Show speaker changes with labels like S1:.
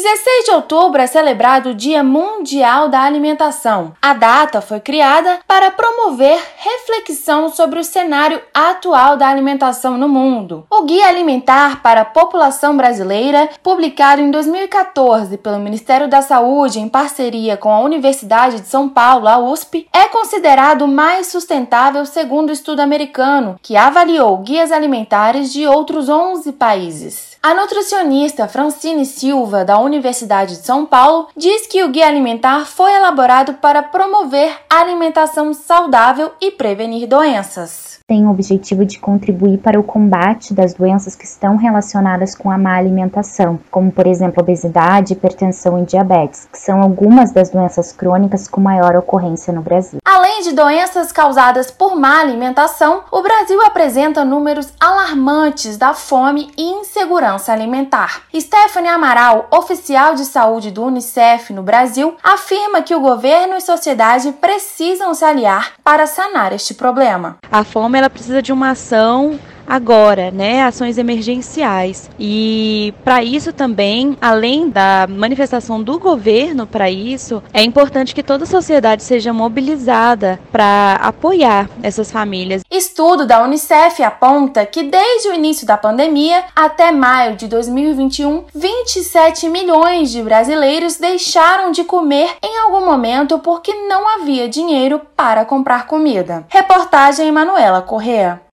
S1: 16 de outubro é celebrado o Dia Mundial da Alimentação. A data foi criada para promover reflexão sobre o cenário atual da alimentação no mundo. O Guia Alimentar para a População Brasileira, publicado em 2014 pelo Ministério da Saúde em parceria com a Universidade de São Paulo, a USP, é considerado o mais sustentável segundo o estudo americano, que avaliou guias alimentares de outros 11 países. A nutricionista Francine Silva, da Universidade de São Paulo, diz que o guia alimentar foi elaborado para promover a alimentação saudável e prevenir doenças
S2: tem o objetivo de contribuir para o combate das doenças que estão relacionadas com a má alimentação, como por exemplo obesidade, hipertensão e diabetes, que são algumas das doenças crônicas com maior ocorrência no Brasil.
S1: Além de doenças causadas por má alimentação, o Brasil apresenta números alarmantes da fome e insegurança alimentar. Stephanie Amaral, oficial de saúde do UNICEF no Brasil, afirma que o governo e sociedade precisam se aliar para sanar este problema.
S3: A fome ela precisa de uma ação agora, né, ações emergenciais. E para isso também, além da manifestação do governo para isso, é importante que toda a sociedade seja mobilizada para apoiar essas famílias.
S1: Estudo da Unicef aponta que desde o início da pandemia até maio de 2021, 27 milhões de brasileiros deixaram de comer em algum momento porque não havia dinheiro para comprar comida. Reportagem Manuela Correa.